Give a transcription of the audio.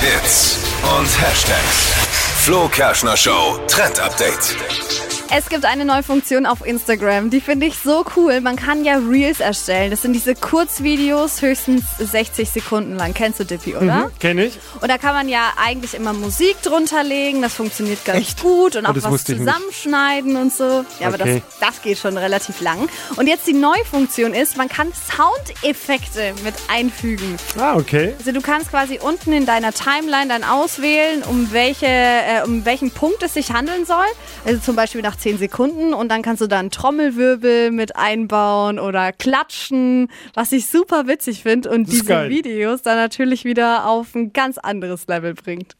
Hits. Und Hashtags. Flo Kerschner Show Trend Update. Es gibt eine neue Funktion auf Instagram, die finde ich so cool. Man kann ja Reels erstellen. Das sind diese Kurzvideos, höchstens 60 Sekunden lang. Kennst du Dippy, oder? Mhm, kenn ich. Und da kann man ja eigentlich immer Musik drunter legen. Das funktioniert ganz Echt? gut. Und Oh, auch das was zusammenschneiden und so. Ja, aber das, Okay. das geht schon relativ lang. Und jetzt die neue Funktion ist, man kann Soundeffekte mit einfügen. Ah, okay. Also du kannst quasi unten in deiner Timeline dann auswählen, um, welche, äh, um welchen Punkt es sich handeln soll. Also zum Beispiel nach 10 Sekunden und dann kannst du dann Trommelwirbel mit einbauen oder klatschen, was ich super witzig finde und diese geil. Videos dann natürlich wieder auf ein ganz anderes Level bringt.